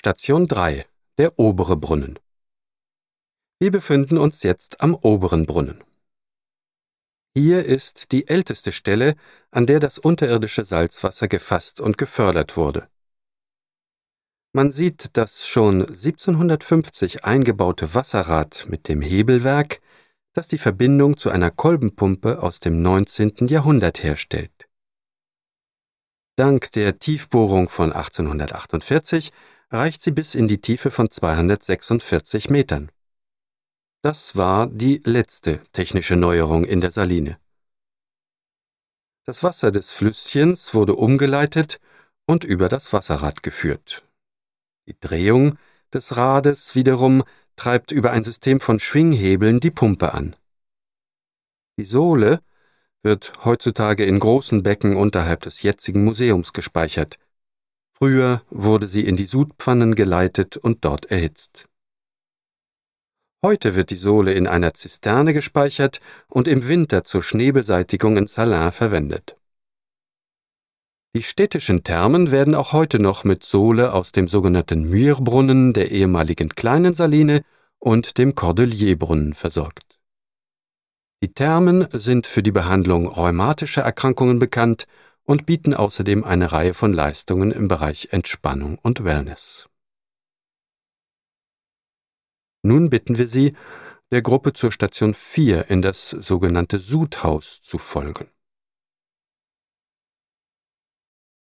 Station 3. Der obere Brunnen. Wir befinden uns jetzt am oberen Brunnen. Hier ist die älteste Stelle, an der das unterirdische Salzwasser gefasst und gefördert wurde. Man sieht das schon 1750 eingebaute Wasserrad mit dem Hebelwerk, das die Verbindung zu einer Kolbenpumpe aus dem 19. Jahrhundert herstellt. Dank der Tiefbohrung von 1848 reicht sie bis in die Tiefe von 246 Metern. Das war die letzte technische Neuerung in der Saline. Das Wasser des Flüsschens wurde umgeleitet und über das Wasserrad geführt. Die Drehung des Rades wiederum treibt über ein System von Schwinghebeln die Pumpe an. Die Sohle wird heutzutage in großen Becken unterhalb des jetzigen Museums gespeichert. Früher wurde sie in die Sudpfannen geleitet und dort erhitzt. Heute wird die Sohle in einer Zisterne gespeichert und im Winter zur Schneebeseitigung in Salin verwendet. Die städtischen Thermen werden auch heute noch mit Sohle aus dem sogenannten Muirbrunnen der ehemaligen kleinen Saline und dem Cordelierbrunnen versorgt. Die Thermen sind für die Behandlung rheumatischer Erkrankungen bekannt und bieten außerdem eine Reihe von Leistungen im Bereich Entspannung und Wellness. Nun bitten wir Sie, der Gruppe zur Station 4 in das sogenannte Sudhaus zu folgen.